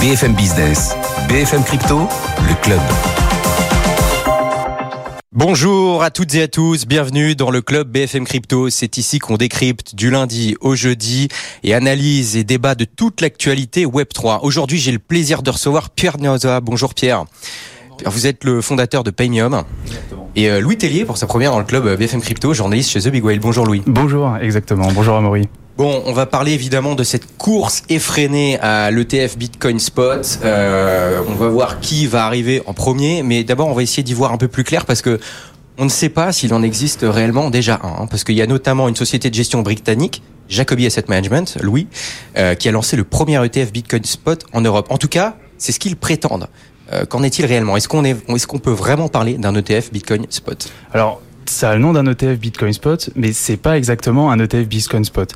BFM Business, BFM Crypto, le club. Bonjour à toutes et à tous, bienvenue dans le club BFM Crypto. C'est ici qu'on décrypte du lundi au jeudi et analyse et débat de toute l'actualité Web3. Aujourd'hui, j'ai le plaisir de recevoir Pierre Nioza. Bonjour Pierre. Vous êtes le fondateur de Paymium. Et euh, Louis Tellier pour sa première dans le club BFM Crypto, journaliste chez The Big Whale. Bonjour Louis. Bonjour, exactement. Bonjour Amaury. Bon, on va parler évidemment de cette course effrénée à l'ETF Bitcoin Spot. Euh, on va voir qui va arriver en premier, mais d'abord on va essayer d'y voir un peu plus clair parce que on ne sait pas s'il en existe réellement déjà un, hein, parce qu'il y a notamment une société de gestion britannique, Jacobi Asset Management, Louis, euh, qui a lancé le premier ETF Bitcoin Spot en Europe. En tout cas, c'est ce qu'ils prétendent. Euh, qu'en est-il réellement? Est-ce qu'on est, est-ce qu'on peut vraiment parler d'un ETF Bitcoin Spot? Alors, ça a le nom d'un ETF Bitcoin Spot, mais c'est pas exactement un ETF Bitcoin Spot.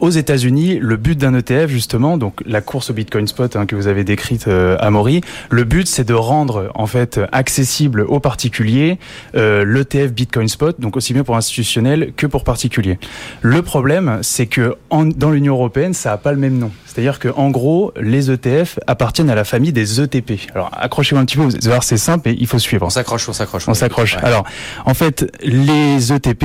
Aux États-Unis, le but d'un ETF, justement, donc la course au Bitcoin Spot hein, que vous avez décrite euh, à Maury, le but c'est de rendre en fait accessible aux particuliers euh, l'ETF Bitcoin Spot, donc aussi bien pour institutionnels que pour particuliers. Le problème, c'est que en, dans l'Union européenne, ça a pas le même nom. C'est-à-dire que en gros, les ETF appartiennent à la famille des ETP. Alors accrochez-vous un petit peu, vous allez voir c'est simple et il faut suivre. On s'accroche, on s'accroche. On s'accroche. Ouais. Alors, en fait, les ETP,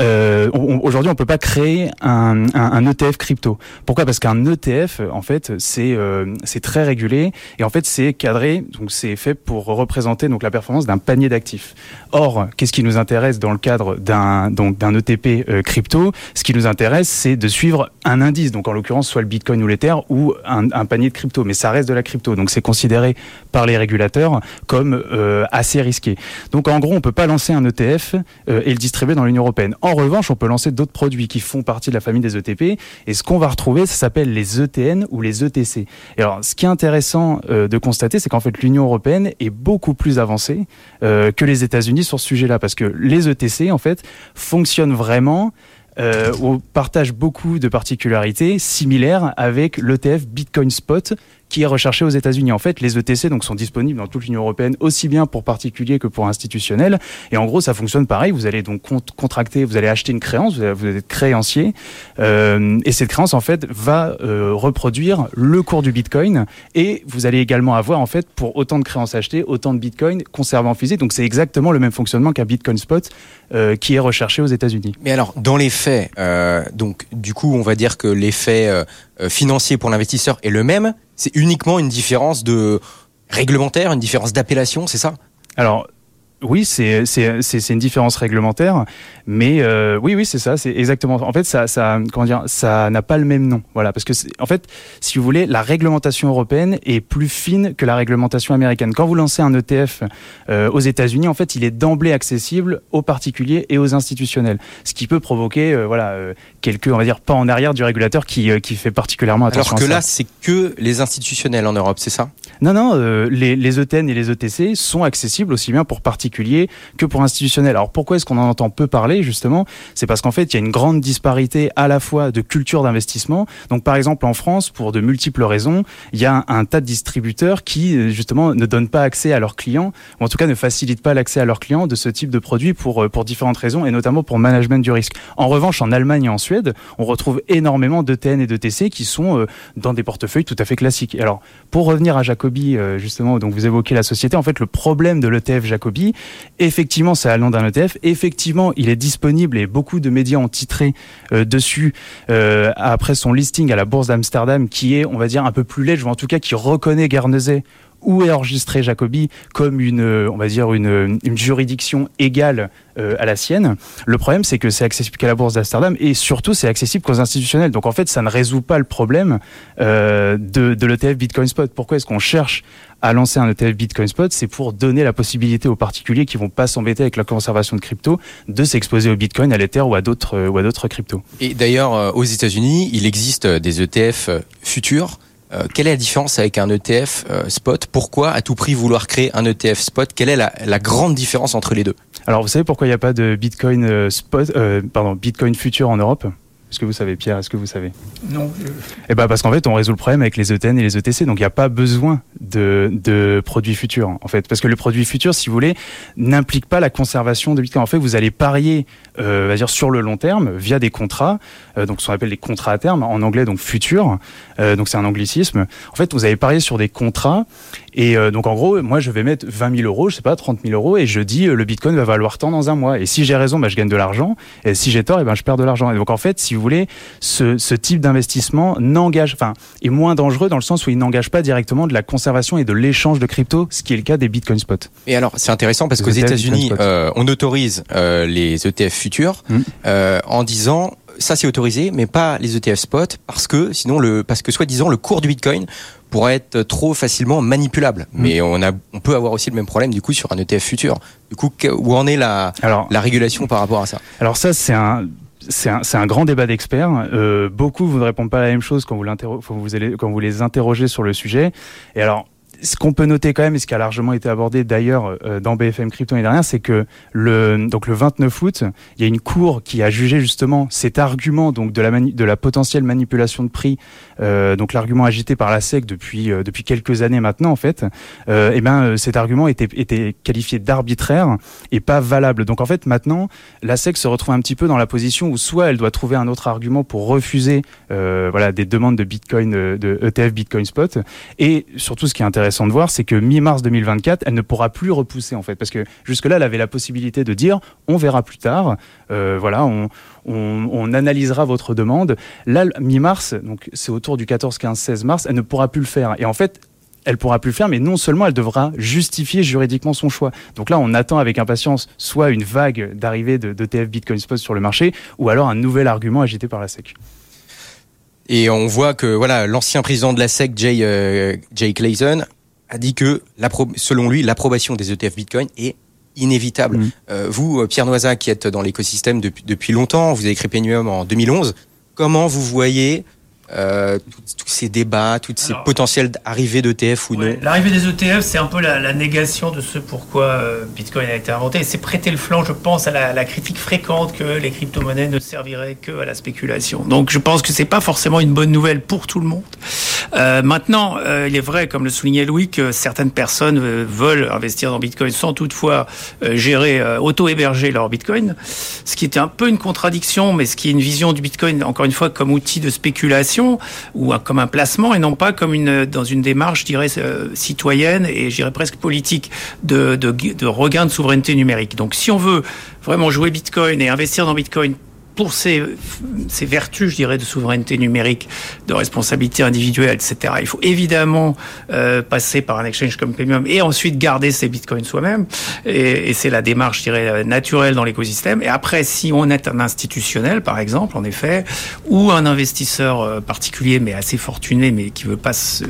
euh, on- aujourd'hui, on peut pas créer un, un, un ETF crypto. Pourquoi? Parce qu'un ETF, en fait, c'est euh, c'est très régulé et en fait, c'est cadré. Donc, c'est fait pour représenter donc la performance d'un panier d'actifs. Or, qu'est-ce qui nous intéresse dans le cadre d'un donc d'un ETP euh, crypto? Ce qui nous intéresse, c'est de suivre un indice. Donc, en l'occurrence, soit le Bitcoin ou l'Ether ou un, un panier de crypto. Mais ça reste de la crypto. Donc, c'est considéré par les régulateurs comme euh, assez risqué. Donc en gros, on peut pas lancer un ETF euh, et le distribuer dans l'Union européenne. En revanche, on peut lancer d'autres produits qui font partie de la famille des ETP. Et ce qu'on va retrouver, ça s'appelle les ETN ou les ETC. Et alors, ce qui est intéressant euh, de constater, c'est qu'en fait, l'Union européenne est beaucoup plus avancée euh, que les États-Unis sur ce sujet-là, parce que les ETC, en fait, fonctionnent vraiment. Euh, on partage beaucoup de particularités similaires avec l'ETF Bitcoin Spot qui est recherché aux États-Unis. En fait, les ETC donc sont disponibles dans toute l'Union européenne, aussi bien pour particuliers que pour institutionnels. Et en gros, ça fonctionne pareil. Vous allez donc cont- contracter, vous allez acheter une créance, vous être créancier, euh, et cette créance en fait va euh, reproduire le cours du Bitcoin. Et vous allez également avoir en fait pour autant de créances achetées, autant de Bitcoin conservés en physique. Donc c'est exactement le même fonctionnement qu'un Bitcoin Spot euh, qui est recherché aux États-Unis. Mais alors, dans les faits, donc du coup, on va dire que l'effet financier pour l'investisseur est le même. C'est uniquement une différence de réglementaire, une différence d'appellation, c'est ça? Oui, c'est une différence réglementaire, mais euh, oui oui c'est ça, c'est exactement. En fait, ça ça comment dire, ça n'a pas le même nom, voilà, parce que en fait, si vous voulez, la réglementation européenne est plus fine que la réglementation américaine. Quand vous lancez un ETF euh, aux États-Unis, en fait, il est d'emblée accessible aux particuliers et aux institutionnels, ce qui peut provoquer euh, voilà quelques on va dire pas en arrière du régulateur qui qui fait particulièrement attention. Alors que à ça. là, c'est que les institutionnels en Europe, c'est ça? Non, non, les, les ETN et les ETC sont accessibles aussi bien pour particuliers que pour institutionnels. Alors pourquoi est-ce qu'on en entend peu parler justement? C'est parce qu'en fait, il y a une grande disparité à la fois de culture d'investissement. Donc par exemple en France, pour de multiples raisons, il y a un, tas de distributeurs qui euh, justement ne donnent pas accès à leurs clients, ou en tout cas ne facilitent pas l'accès à leurs clients de ce type de produit pour, euh, pour différentes raisons, et notamment pour management du risque. En revanche, en Allemagne et en Suède, on retrouve énormément d'ETN et d'ETC qui sont euh, dans des portefeuilles tout à fait classiques. Alors, pour revenir à Jacobi, justement, donc vous évoquez la société, en fait, le problème de l'ETF Jacobi, effectivement, c'est à le d'un ETF, effectivement, il est disponible et beaucoup de médias ont titré euh, dessus euh, après son listing à la bourse d'Amsterdam, qui est, on va dire, un peu plus léger, ou en tout cas qui reconnaît Guernesey où est enregistré Jacobi comme une, euh, on va dire une, une juridiction égale euh, à la sienne. Le problème, c'est que c'est accessible qu'à la bourse d'Amsterdam et surtout c'est accessible qu'aux institutionnels. Donc en fait, ça ne résout pas le problème euh, de, l'ETF Bitcoin Spot. Pourquoi est-ce qu'on cherche à lancer un ETF Bitcoin Spot? C'est pour donner la possibilité aux particuliers qui vont pas s'embêter avec la conservation de crypto de s'exposer au Bitcoin, à l'Ether ou à d'autres euh, ou à d'autres cryptos. Et d'ailleurs, euh, aux États-Unis, il existe euh, des ETF euh, futurs. Euh, quelle est la différence avec un ETF euh, spot? Pourquoi à tout prix vouloir créer un ETF spot? Quelle est la, grande différence entre les deux? Alors vous savez pourquoi il n'y a pas de Bitcoin euh, Spot, Bitcoin futur en Europe? Est-ce que vous savez, Pierre Est-ce que vous savez? Non. Eh ben parce qu'en fait, on résout le problème avec les ETN et les ETC, donc il n'y a pas besoin de, de produits futurs, en fait, parce que le produit futur, si vous voulez, n'implique pas la conservation de Bitcoin. En fait, vous allez parier, euh, dire sur le long terme via des contrats, euh, donc ce qu'on appelle les contrats à terme en anglais, donc futur. Euh, donc c'est un anglicisme. En fait, vous allez parier sur des contrats et euh, donc en gros, moi je vais mettre 20 000 euros, je sais pas, 30 000 euros, et je dis euh, le Bitcoin va valoir tant dans un mois. Et si j'ai raison, bah, je gagne de l'argent. Et si j'ai tort, et ben je perds de l'argent. Et donc en fait, si vous voulez, ce, ce type d'investissement n'engage, enfin, est moins dangereux dans le sens où il n'engage pas directement de la conservation et de l'échange de crypto, ce qui est le cas des Bitcoin spot. Et alors, c'est intéressant parce qu'aux États-Unis, euh, on autorise euh, les ETF futurs euh, en disant ça c'est autorisé, mais pas les ETF spot parce que sinon le parce que soi-disant le cours du Bitcoin pourrait être trop facilement manipulable. Mm. Mais on a on peut avoir aussi le même problème du coup sur un ETF futur. Du coup, où en est la Alors, la régulation par rapport à ça? Alors ça, c'est un c'est un, un grand débat d'experts. Euh, beaucoup vous ne répondent pas la même chose quand vous, l'interro- quand vous, allez- quand vous les interrogez sur le sujet. Et alors, ce qu'on peut noter quand même, et ce qui a largement été abordé d'ailleurs euh, dans BFM Crypto l'année dernière, c'est que le, donc le 29 août, il y a une cour qui a jugé justement cet argument donc de la, de la potentielle manipulation de prix, euh, donc l'argument agité par la SEC depuis, euh, depuis quelques années maintenant en fait, et ben cet argument était, était qualifié d'arbitraire et pas valable. Donc en fait maintenant, la SEC se retrouve un petit peu dans la position où soit elle doit trouver un autre argument pour refuser voilà des demandes de Bitcoin de ETF Bitcoin Spot et surtout ce qui est intéressant de voir c'est que mi-mars 2024 elle ne pourra plus repousser en fait parce que jusque là elle avait la possibilité de dire on verra plus tard euh, voilà on, analysera votre demande là mi-mars donc c'est autour du 14 15 16 mars elle ne pourra plus le faire et en fait elle pourra plus le faire, mais non seulement elle devra justifier juridiquement son choix. Donc là, on attend avec impatience soit une vague d'arrivée de, Bitcoin Spot sur le marché, ou alors un nouvel argument agité par la SEC. Et on voit que voilà, l'ancien président de la SEC, Jay, euh, Jay Clayton, a dit que selon lui, l'approbation des ETF Bitcoin est inévitable. Mhm. Euh, vous, euh, Pierre Noisac, qui êtes dans l'écosystème depuis, depuis longtemps, vous avez créé Penium en 2011. Comment vous voyez euh, tous- ces débats, toutes ces Alors, potentielles arrivées d'ETF ou Ouais, non L'arrivée des ETF, c'est un peu la, la négation de ce pourquoi euh, Bitcoin a été inventé. C'est prêter le flanc, je pense, à la, la critique fréquente que les crypto-monnaies ne serviraient que à la spéculation. Donc je pense que c'est pas forcément une bonne nouvelle pour tout le monde. Euh, maintenant, euh, il est vrai, comme le soulignait Louis, que certaines personnes euh, veulent investir dans Bitcoin sans toutefois gérer, euh, auto-héberger leur Bitcoin. Ce qui était un peu une contradiction, mais ce qui est une vision du Bitcoin, encore une fois, comme outil de spéculation ou comme un placement et non pas comme une dans une démarche, je dirais, euh, citoyenne et je dirais presque politique de, de, de regain de souveraineté numérique. Donc, si on veut vraiment jouer Bitcoin et investir dans Bitcoin pour ses, ses vertus, je dirais, de souveraineté numérique, de responsabilité individuelle, etc. Il faut évidemment euh, passer par un exchange comme Premium et ensuite garder ses bitcoins soi-même. Et, et c'est la démarche, je dirais, naturelle dans l'écosystème. Et après, si on est un institutionnel, par exemple, en effet, ou un investisseur euh, particulier, mais assez fortuné, mais qui veut pas se,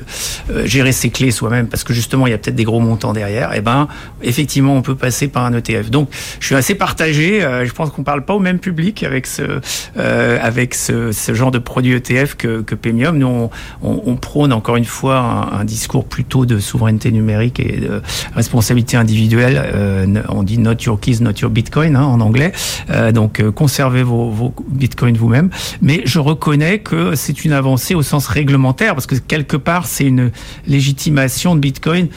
euh, gérer ses clés soi-même, parce que justement, il y a peut-être des gros montants derrière, et ben, effectivement, on peut passer par un ETF. Donc, je suis assez partagé. euh, je pense qu'on parle pas au même public avec euh, avec ce, genre de produit ETF que, que Pemium. Nous, on, prône encore une fois un, discours plutôt de souveraineté numérique et de responsabilité individuelle. Euh, on dit not your keys, not your Bitcoin hein, en anglais. Euh, donc, conservez vos Bitcoins vous-même. Mais je reconnais que c'est une avancée au sens réglementaire parce que quelque part, c'est une légitimation de Bitcoin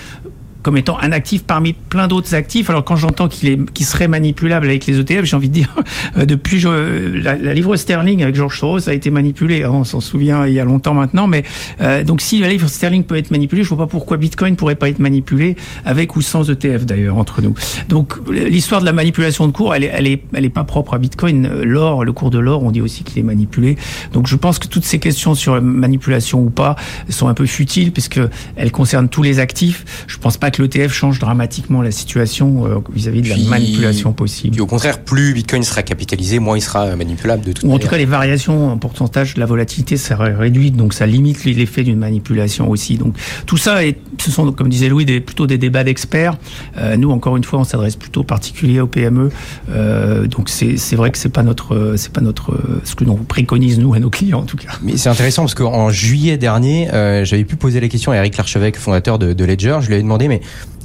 comme étant un actif parmi plein d'autres actifs. Alors quand j'entends qu'il qu'il serait manipulable avec les ETF, j'ai envie de dire euh, depuis je- la, la livre sterling avec George Soros a été manipulée. hein, on s'en souvient il y a longtemps maintenant, mais euh, donc si la livre sterling peut être manipulée, je vois pas pourquoi Bitcoin pourrait pas être manipulé avec ou sans ETF d'ailleurs entre nous. Donc l'histoire de la manipulation de cours, elle est, elle est, elle est pas propre à Bitcoin. L'or, le cours de l'or, on dit aussi qu'il est manipulé. Donc je pense que toutes ces questions sur la manipulation ou pas sont un peu futiles puisque elles concernent tous les actifs. Je pense pas que l'ETF change dramatiquement la situation euh, vis-à-vis de Puis- la manipulation possible. Puis au contraire, plus Bitcoin sera capitalisé, moins il sera manipulable de toute Ou en manière. tout cas, les variations en pourcentage de la volatilité seraient réduites, donc ça limite l'effet d'une manipulation aussi. Donc tout ça, est, ce sont, comme disait Louis, des, plutôt des débats d'experts. Euh, nous, encore une fois, on s'adresse plutôt aux particuliers, aux PME. Euh, donc c'est c'est vrai que c'est pas notre, c'est pas notre, ce que l'on préconise nous à nos clients en tout cas. Mais c'est intéressant parce qu'en juillet dernier, euh, j'avais pu poser la question à Eric Larchevêque, fondateur de, de Ledger. Je lui avais demandé, mais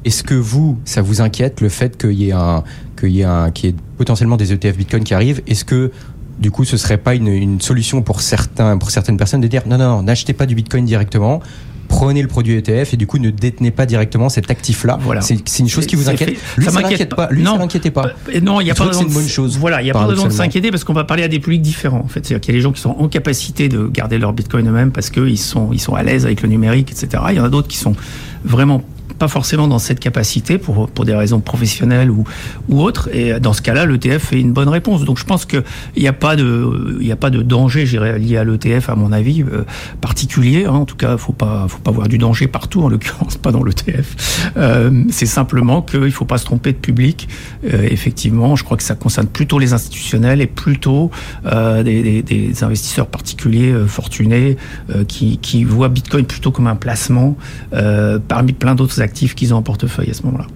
est-ce que vous, ça vous inquiète le fait qu'il y ait un, qu'il y ait un, qu'il y ait potentiellement des ETF Bitcoin qui arrivent? Est-ce que du coup, ce serait pas une, une, solution pour certains, pour certaines personnes de dire non, non, non, n'achetez pas du Bitcoin directement. Prenez le produit ETF et du coup ne détenez pas directement cet actif-là? Voilà. C'est une chose qui vous inquiète? Lui, ça, ça m'inquiète pas. Lui, non, ça l'inquiétait pas. Euh, non, il y a pas de une bonne chose. Voilà, il y a pas raison de s'inquiéter parce qu'on va parler à des publics différents. En fait, c'est-à-dire qu'il y a les gens qui sont en capacité de garder leur Bitcoin eux-mêmes parce qu'ils sont ils sont à l'aise avec le numérique, etc. Il y en a d'autres qui sont vraiment forcément dans cette capacité pour, pour des raisons professionnelles ou, ou autres. Et dans ce cas-là, l'ETF est une bonne réponse. Donc je pense qu'il n'y a, pas de, a pas de danger lié à l'ETF, à mon avis, euh, particulier. Hein. En tout cas, il ne faut pas, faut pas voir du danger partout, en l'occurrence pas dans l'ETF. Euh, C'est simplement qu'il ne faut pas se tromper de public. Euh, effectivement, je crois que ça concerne plutôt les institutionnels et plutôt des, investisseurs particuliers fortunés qui, qui voient Bitcoin plutôt comme un placement parmi plein d'autres actifs qu'ils ont en portefeuille à ce moment-là.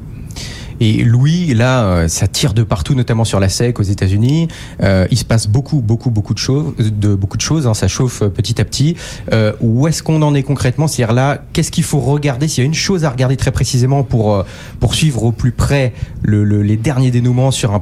Et Louis, là, euh, ça tire de partout, notamment sur la SEC aux États-Unis. Euh, il se passe beaucoup, beaucoup, beaucoup de choses, de beaucoup de choses. Hein, ça chauffe petit à petit. Euh, où est-ce qu'on en est concrètement? C'est-à-dire là, qu'est-ce qu'il faut regarder? S'il y a une chose à regarder très précisément pour euh, pour suivre au plus près le, le, les derniers dénouements sur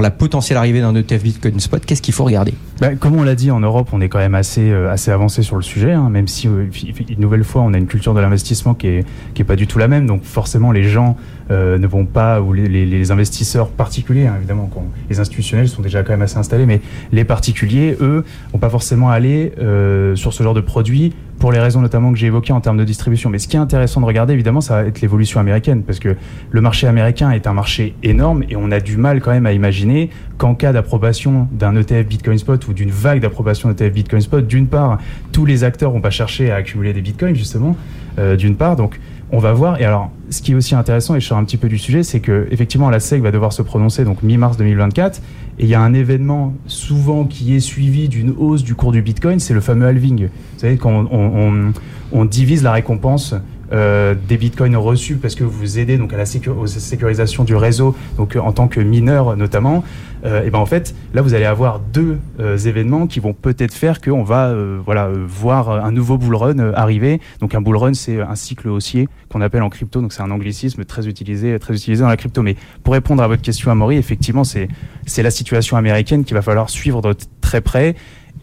la potentielle arrivée d'un ETF Bitcoin Spot, qu'est-ce qu'il faut regarder? Bah, Comme on l'a dit, en Europe, on est quand même assez assez avancé sur le sujet. Hein, même si une nouvelle fois, on a une culture de l'investissement qui est qui est pas du tout la même. Donc forcément, les gens euh, ne vont pas, ou les, les, les investisseurs particuliers, hein, évidemment, quand les institutionnels sont déjà quand même assez installés, mais les particuliers, eux, vont pas forcément aller euh, sur ce genre de produit pour les raisons notamment que j'ai évoquées en termes de distribution. Mais ce qui est intéressant de regarder, évidemment, ça va être l'évolution américaine, parce que le marché américain est un marché énorme et on a du mal quand même à imaginer qu'en cas d'approbation d'un ETF Bitcoin Spot ou d'une vague d'approbation d'ETF Bitcoin Spot, d'une part, tous les acteurs vont pas chercher à accumuler des bitcoins, justement, euh, d'une part. Donc, on va voir. Et alors, ce qui est aussi intéressant, et je sors un petit peu du sujet, c'est que effectivement la SEC va devoir se prononcer donc mi-mars 2024. Et il y a un événement souvent qui est suivi d'une hausse du cours du Bitcoin, c'est le fameux halving. Vous savez, quand on, on, on divise la récompense euh, des bitcoins reçus parce que vous aidez donc à la sécur sécurisation du réseau, donc en tant que mineur notamment, euh, et ben en fait là vous allez avoir deux euh, événements qui vont peut-être faire qu'on va euh, voilà voir un nouveau bull run arriver. Donc un bull run c'est un cycle haussier qu'on appelle en crypto, donc c'est un anglicisme très utilisé très utilisé dans la crypto. Mais pour répondre à votre question, Amaury, effectivement c'est c'est la situation américaine qu'il va falloir suivre de très près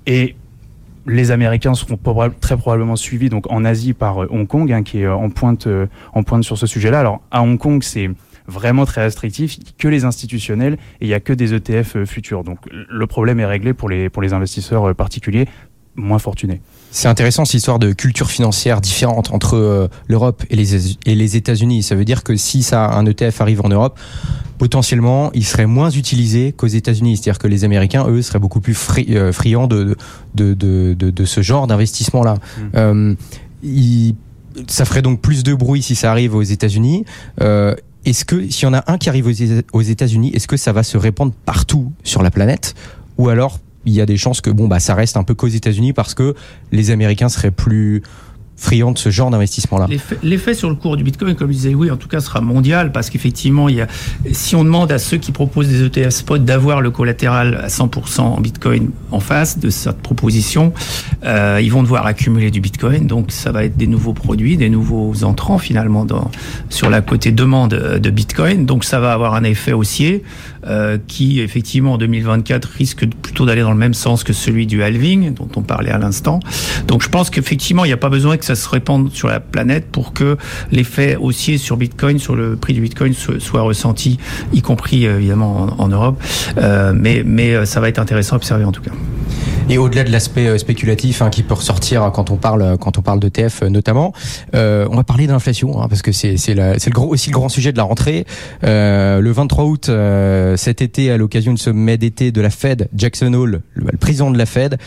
et les Américains seront très probablement suivis donc en Asie par Hong Kong, hein, qui est en pointe, en pointe sur ce sujet-là. Alors à Hong Kong, c'est vraiment très restrictif, que les institutionnels et il n'y a que des ETF futurs. Donc le problème est réglé pour les, pour les investisseurs particuliers moins fortunés. C'est intéressant cette histoire de culture financière différente entre euh, l'Europe et les, et les États-Unis. Ça veut dire que si ça, un ETF arrive en Europe, potentiellement, il serait moins utilisé qu'aux États-Unis. C'est-à-dire que les Américains, eux, seraient beaucoup plus fri euh, friands de, de, de, de, de ce genre d'investissement-là. Mmh. Euh, ça ferait donc plus de bruit si ça arrive aux États-Unis. Euh, est-ce que s'il y en a un qui arrive aux États-Unis, est-ce que ça va se répandre partout sur la planète, ou alors il y a des chances que bon bah ça reste un peu qu'aux États-Unis parce que les Américains seraient plus friand de ce genre d'investissement-là L'effet sur le cours du Bitcoin, comme je disais, oui, en tout cas, sera mondial parce qu'effectivement, il y a, si on demande à ceux qui proposent des ETF spot d'avoir le collatéral à 100% en Bitcoin en face de cette proposition, euh, ils vont devoir accumuler du Bitcoin. Donc, ça va être des nouveaux produits, des nouveaux entrants finalement dans, sur la côté demande de Bitcoin. Donc, ça va avoir un effet haussier euh, qui, effectivement, en 2024 risque plutôt d'aller dans le même sens que celui du halving dont on parlait à l'instant. Donc, je pense qu'effectivement, il n'y a pas besoin que ça se répande sur la planète pour que l'effet haussier sur Bitcoin, sur le prix du Bitcoin soit ressenti, y compris euh, évidemment en, Europe. Euh, mais, mais euh, ça va être intéressant à observer en tout cas. Et au-delà de l'aspect spéculatif hein, qui peut ressortir quand on parle quand on parle d'ETF notamment, euh, on va parler d'inflation hein, parce que c'est c'est le gros aussi le grand sujet de la rentrée. Euh, le 23 août euh, cet été, à l'occasion du sommet d'été de la Fed, Jackson Hole, le, le président de la Fed,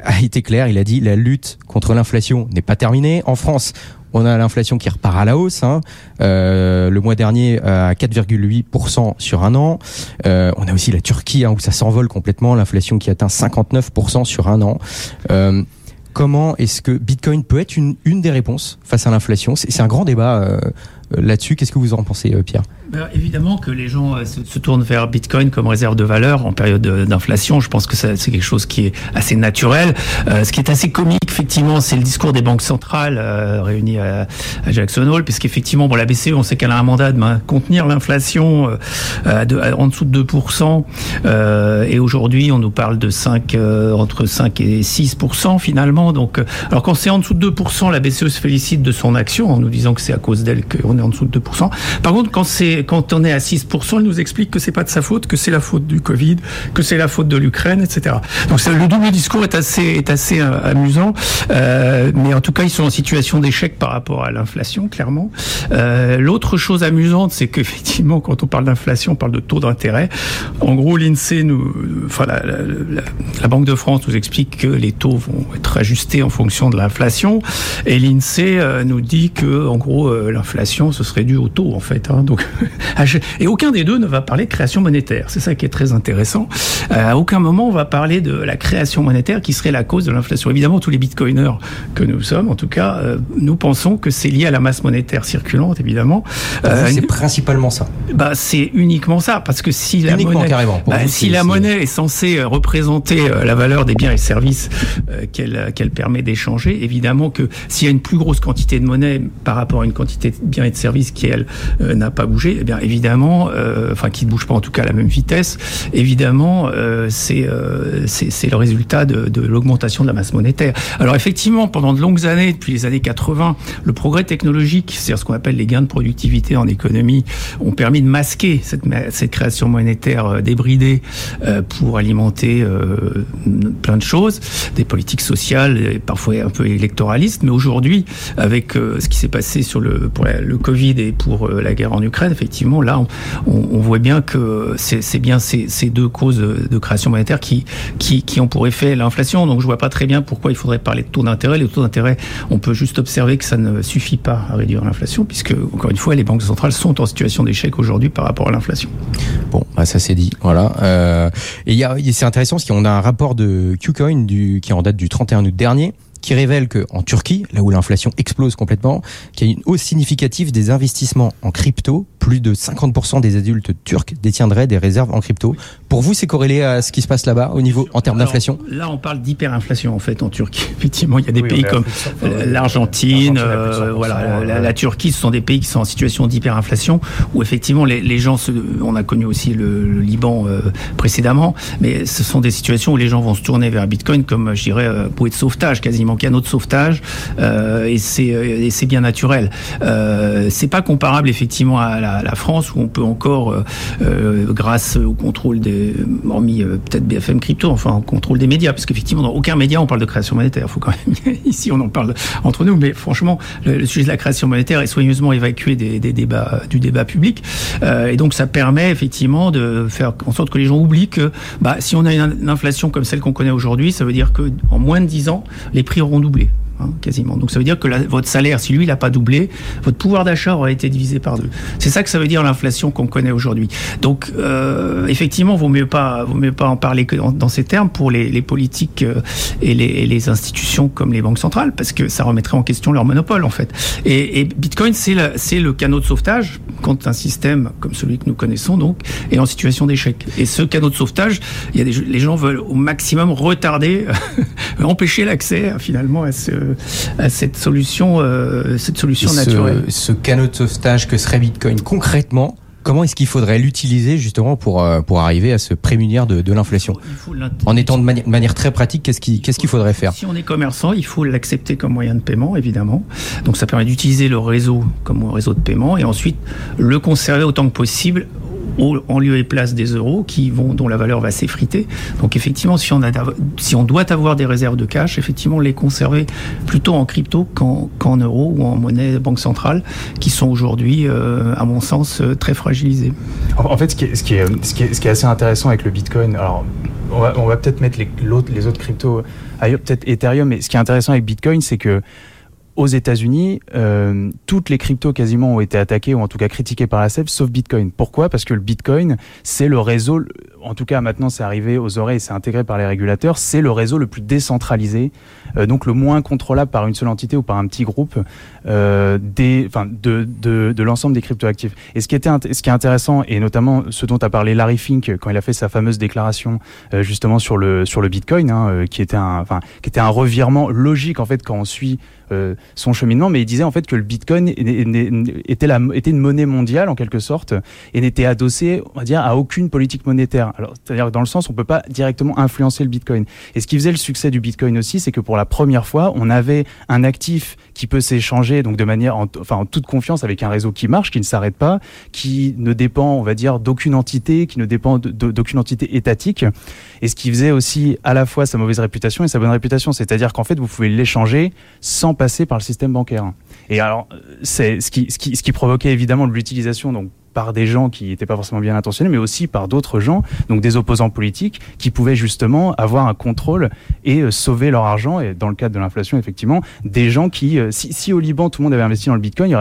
a été clair. Il a dit la lutte contre l'inflation n'est pas terminée. En France, on a l'inflation qui repart à la hausse. Hein. Euh, le mois dernier à 4,8% sur un an. Euh, on a aussi la Turquie hein, où ça s'envole complètement. L'inflation qui atteint 59% sur un an. Euh, comment est-ce que Bitcoin peut être une, des réponses face à l'inflation? C'est un grand débat euh, là-dessus. Qu'est-ce que vous en pensez, Pierre? Ben, Évidemment que les gens euh, se, tournent vers Bitcoin comme réserve de valeur en période d'inflation. Je pense que c'est quelque chose qui est assez naturel. Euh, ce qui est assez comique, effectivement, c'est le discours des banques centrales euh, réunies à, Jackson Hole, puisqu'effectivement, bon, la BCE, on sait qu'elle a un mandat de contenir l'inflation en dessous de 2%. et aujourd'hui, on nous parle de 5, entre 5 et 6% finalement. Donc, alors quand c'est en dessous de 2%, la BCE se félicite de son action en nous disant que c'est à cause d'elle qu'on est en dessous de 2%. Par contre, quand c'est quand on est à 6%, il nous explique que c'est pas de sa faute, que c'est la faute du Covid, que c'est la faute de l'Ukraine, etc. Donc le double discours est assez, est assez euh, amusant, euh, mais en tout cas ils sont en situation d'échec par rapport à l'inflation, clairement. Euh, L'autre chose amusante, c'est qu'effectivement quand on parle d'inflation, on parle de taux d'intérêt. En gros, l'Insee nous, enfin la, la, Banque de France nous explique que les taux vont être ajustés en fonction de l'inflation, et l'Insee nous dit que en gros l'inflation ce serait dû au taux en fait. Hein. donc et aucun des deux ne va parler de création monétaire. C'est ça qui est très intéressant. Euh, à aucun moment on va parler de la création monétaire qui serait la cause de l'inflation. Évidemment, tous les bitcoiners que nous sommes, en tout cas, euh, nous pensons que c'est lié à la masse monétaire circulante, évidemment. Euh, c'est principalement ça. Bah, c'est uniquement ça, parce que si la monnaie, bah, si la monnaie est censée représenter la valeur des biens et services qu'elle qu'elle permet d'échanger, évidemment que s'il y a une plus grosse quantité de monnaie par rapport à une quantité de biens et de services qui elle n'a pas bougé, eh bien évidemment, euh, enfin qui ne bouge pas en tout cas à la même vitesse, évidemment euh, euh, c'est c'est le résultat de, l'augmentation de la masse monétaire. Alors effectivement, pendant de longues années, depuis les années 80, le progrès technologique, c'est-à-dire ce qu'on appelle les gains de productivité en économie, ont permis de masquer cette, cette création monétaire débridée pour alimenter plein de choses, des politiques sociales, parfois un peu électoralistes. Mais aujourd'hui, avec ce qui s'est passé sur le pour le Covid et pour la guerre en Ukraine, effectivement, là, on, voit bien que c'est bien ces, deux causes de création monétaire qui, qui, ont pour effet l'inflation. Donc, je vois pas très bien pourquoi il faudrait parler de taux d'intérêt. Les taux d'intérêt, on peut juste observer que ça ne suffit pas à réduire l'inflation, puisque, encore une fois, les banques centrales sont en situation d'échec aujourd'hui par rapport à l'inflation. Bon, bah, ça c'est dit. Voilà. Euh, et c'est intéressant parce qu'on a un rapport de Qcoin du, qui est en date du 31 août dernier qui révèle que en Turquie, là où l'inflation explose complètement, qu'il y a une hausse significative des investissements en crypto. Plus de 50% des adultes turcs détiendraient des réserves en crypto. Pour vous, c'est corrélé à ce qui se passe là-bas au niveau en termes d'inflation Là, on parle d'hyperinflation en fait en Turquie. Effectivement, il y a des pays comme l'Argentine, euh, voilà, la, Turquie, ce sont des pays qui sont en situation d'hyperinflation où effectivement les, gens, se, on a connu aussi le, Liban euh, précédemment, mais ce sont des situations où les gens vont se tourner vers Bitcoin comme, je dirais, euh, bouée de sauvetage quasiment canot de sauvetage euh, et c'est et c'est bien naturel. Euh, c'est pas comparable effectivement à la, la, France où on peut encore, euh, euh grâce au contrôle des, hormis euh, peut-être BFM Crypto, enfin au contrôle des médias, parce qu'effectivement dans aucun média on parle de création monétaire. Faut quand même ici on en parle entre nous, mais franchement le, sujet de la création monétaire est soigneusement évacué des, débats du débat public et donc ça permet effectivement de faire en sorte que les gens oublient que bah, si on a une, inflation comme celle qu'on connaît aujourd'hui, ça veut dire que en moins de 10 ans les prix auront doublé. Hein, quasiment. Donc ça veut dire que votre salaire, si lui il n'a pas doublé, votre pouvoir d'achat aurait été divisé par deux. C'est ça que ça veut dire l'inflation qu'on connaît aujourd'hui. Donc euh, effectivement, vaut mieux pas, vaut mieux pas en parler que dans, ces termes pour les, les politiques euh, et, les, et, les, institutions comme les banques centrales, parce que ça remettrait en question leur monopole en fait. Et, et Bitcoin, c'est c'est le canot de sauvetage quand un système comme celui que nous connaissons donc est en situation d'échec. Et ce canot de sauvetage, il y a des, les gens veulent au maximum retarder, empêcher l'accès finalement à ce à cette solution, euh, cette solution naturelle. Ce canot de sauvetage que serait Bitcoin concrètement, comment est-ce qu'il faudrait l'utiliser justement pour, euh, pour arriver à se prémunir de, de l'inflation En étant de manière très pratique, qu'est-ce qu'il qu'est-ce qu'il faudrait faire Si on est commerçant, il faut l'accepter comme moyen de paiement, évidemment. Donc ça permet d'utiliser le réseau comme réseau de paiement et ensuite le conserver autant que possible en lieu et place des euros qui vont, dont la valeur va s'effriter. Donc effectivement, si on, a, si on doit avoir des réserves de cash, effectivement, les conserver plutôt en crypto qu'en euros ou en monnaie banque centrale, qui sont aujourd'hui, euh, à mon sens, euh, très fragilisées. En fait, ce qui est, ce qui ce qui est, assez intéressant avec le Bitcoin, alors on va, peut-être mettre les, les autres cryptos ailleurs, peut-être Ethereum, mais ce qui est intéressant avec Bitcoin, c'est que aux États-Unis, euh, toutes les cryptos quasiment ont été attaquées ou en tout cas critiquées par la SEC, sauf Bitcoin. Pourquoi? Parce que le Bitcoin, c'est le réseau, en tout cas maintenant c'est arrivé aux oreilles, c'est intégré par les régulateurs, c'est le réseau le plus décentralisé, euh, donc le moins contrôlable par une seule entité ou par un petit groupe euh, des, de, de, de l'ensemble des cryptoactifs. Et ce qui, était, ce qui est intéressant, et notamment ce dont a parlé Larry Fink quand il a fait sa fameuse déclaration euh, justement sur le, sur le Bitcoin, hein, euh, qui, était un, enfin, qui était un revirement logique en fait quand on suit son cheminement, mais il disait en fait que le Bitcoin était une monnaie mondiale en quelque sorte et n'était adossé, on va dire, à aucune politique monétaire. Alors, c'est-à-dire dans le sens, on peut pas directement influencer le Bitcoin. Et ce qui faisait le succès du Bitcoin aussi, c'est que pour la première fois, on avait un actif qui peut s'échanger donc de manière, en, enfin, en toute confiance avec un réseau qui marche, qui ne s'arrête pas, qui ne dépend, on va dire, d'aucune entité, qui ne dépend d'aucune entité étatique. Et ce qui faisait aussi à la fois sa mauvaise réputation et sa bonne réputation, c'est-à-dire qu'en fait, vous pouvez l'échanger sans passer par le système bancaire. Et alors, c'est ce qui, provoquait évidemment de l'utilisation donc par des gens qui n'étaient pas forcément bien intentionnés, mais aussi par d'autres gens, donc des opposants politiques, qui pouvaient justement avoir un contrôle et euh, sauver leur argent. Et dans le cadre de l'inflation, effectivement, des gens qui, euh, si, au Liban tout le monde avait investi dans le Bitcoin,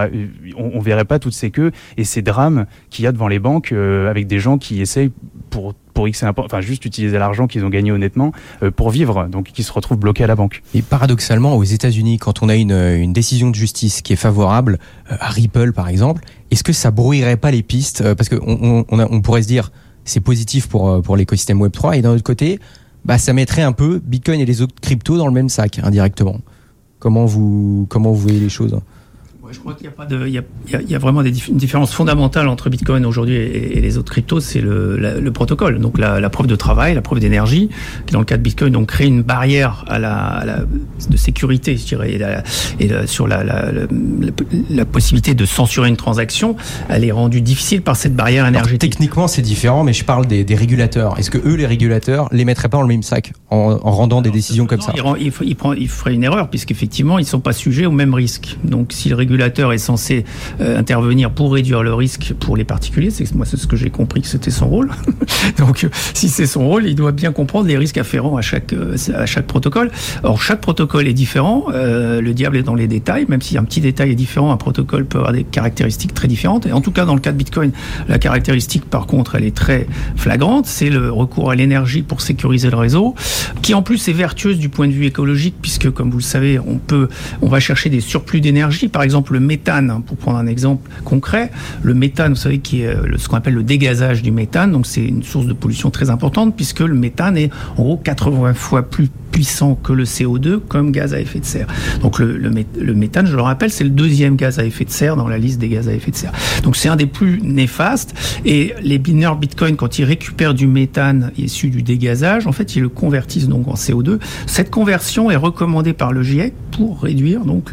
on, on verrait pas toutes ces queues et ces drames qu'il y a devant les banques euh, avec des gens qui essayent pour pour X enfin juste utiliser l'argent qu'ils ont gagné honnêtement euh, pour vivre, donc qui se retrouvent bloqués à la banque. Et paradoxalement, aux États-Unis, quand on a une, décision de justice qui est favorable euh, à Ripple par exemple, est-ce que ça brouillerait pas les pistes euh, Parce qu'on on, on, on, pourrait se dire c'est positif pour pour l'écosystème Web 3 et d'un autre côté, bah ça mettrait un peu Bitcoin et les autres cryptos dans le même sac indirectement. Comment vous comment vous voyez les choses? Je crois qu'il y a, il y a vraiment des dif une différence fondamentale entre Bitcoin aujourd'hui et, et, les autres cryptos, c'est le, protocole. Donc la, la, preuve de travail, la preuve d'énergie, qui dans le cas de Bitcoin, donc crée une barrière à la, à la de sécurité, je dirais, et, la, et sur la, possibilité de censurer une transaction, elle est rendue difficile par cette barrière énergétique. Alors, techniquement, c'est différent, mais je parle des, des régulateurs. Est-ce que eux, les régulateurs, les mettraient pas dans le même sac en, en rendant des décisions comme ça il, il, il, prend, il ferait une erreur, puisqu'effectivement, ils sont pas sujets au même risque. Donc si le régulateur est censé euh, intervenir pour réduire le risque pour les particuliers. C'est moi c'est ce que j'ai compris que c'était son rôle. Donc si c'est son rôle, il doit bien comprendre les risques afférents à chaque euh, à chaque protocole. Or chaque protocole est différent. Euh, le diable est dans les détails. Même si un petit détail est différent, un protocole peut avoir des caractéristiques très différentes. Et en tout cas dans le cas de Bitcoin, la caractéristique par contre, elle est très flagrante. C'est le recours à l'énergie pour sécuriser le réseau, qui en plus est vertueuse du point de vue écologique puisque comme vous le savez, on peut on va chercher des surplus d'énergie. Par exemple le méthane, hein, pour prendre un exemple concret, le méthane, vous savez, qui est euh, ce qu'on appelle le dégazage du méthane, donc c'est une source de pollution très importante puisque le méthane est en gros 80 fois plus puissant que le CO2 comme gaz à effet de serre. Donc le, méthane, je le rappelle, c'est le deuxième gaz à effet de serre dans la liste des gaz à effet de serre. Donc c'est un des plus néfastes. Et les mineurs Bitcoin, quand ils récupèrent du méthane issu du dégazage, en fait, ils le convertissent donc en CO2. Cette conversion est recommandée par le GIEC pour réduire donc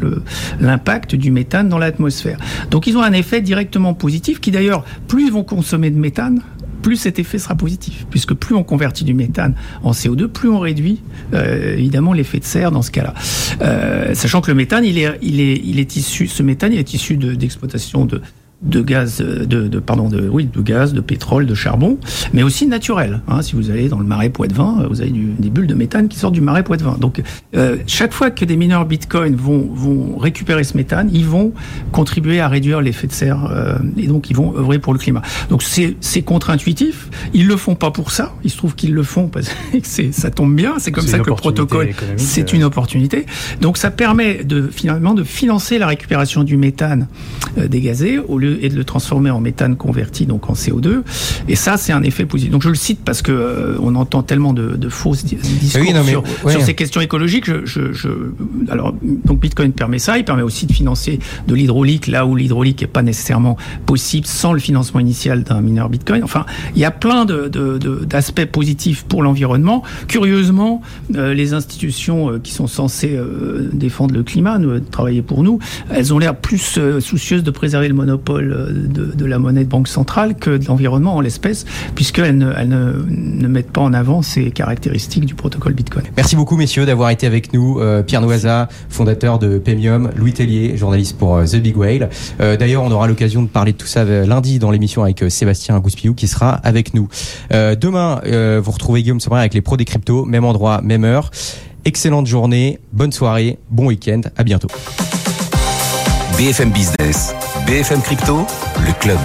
l'impact du méthane dans l'atmosphère. Donc ils ont un effet directement positif qui d'ailleurs, plus ils vont consommer de méthane, plus cet effet sera positif, puisque plus on convertit du méthane en CO2, plus on réduit euh, évidemment l'effet de serre dans ce cas-là. Euh, sachant que le méthane, il est, il est, il est issu, ce méthane, il est issu d'exploitation de, de gaz, de, de, pardon, de, oui, de gaz, de pétrole, de charbon, mais aussi naturel. Hein, si vous allez dans le marais Poitevin, vous avez du, des bulles de méthane qui sortent du marais Poitevin. Donc, euh, chaque fois que des mineurs Bitcoin vont, vont récupérer ce méthane, ils vont contribuer à réduire l'effet de serre euh, et donc ils vont œuvrer pour le climat. Donc, c'est contre-intuitif. Ils le font pas pour ça. Il se trouve qu'ils le font parce que ça tombe bien. C'est comme ça que le protocole, c'est une opportunité. Donc, ça permet de finalement de financer la récupération du méthane euh, dégazé au lieu et de le transformer en méthane converti donc en CO2 et ça c'est un effet positif. Donc je le cite parce que euh, on entend tellement de, de fausses discours oui, non, mais, sur, ouais. sur, ces questions écologiques. Je, je, je, alors donc Bitcoin permet ça. Il permet aussi de financer de l'hydraulique là où l'hydraulique est pas nécessairement possible sans le financement initial d'un mineur Bitcoin. Enfin il y a plein de, d'aspects de, positifs pour l'environnement. Curieusement euh, les institutions euh, qui sont censées défendre le climat nous, travailler pour nous elles ont l'air plus soucieuses de préserver le monopole de, de, la monnaie de banque centrale que de l'environnement en l'espèce, puisqu'elles ne, elles ne, ne, mettent pas en avant ces caractéristiques du protocole Bitcoin. Merci beaucoup, messieurs, d'avoir été avec nous. Euh, Pierre Noiza, fondateur de Pemium, Louis Tellier, journaliste pour euh, The Big Whale. Euh, D'ailleurs, on aura l'occasion de parler de tout ça lundi dans l'émission avec euh, Sébastien Gouspiou qui sera avec nous. Euh, demain, euh, vous retrouvez Guillaume Sommer avec les pros des cryptos, même endroit, même heure. Excellente journée, bonne soirée, bon week-end, à bientôt. BFM Business, BFM Crypto, le club.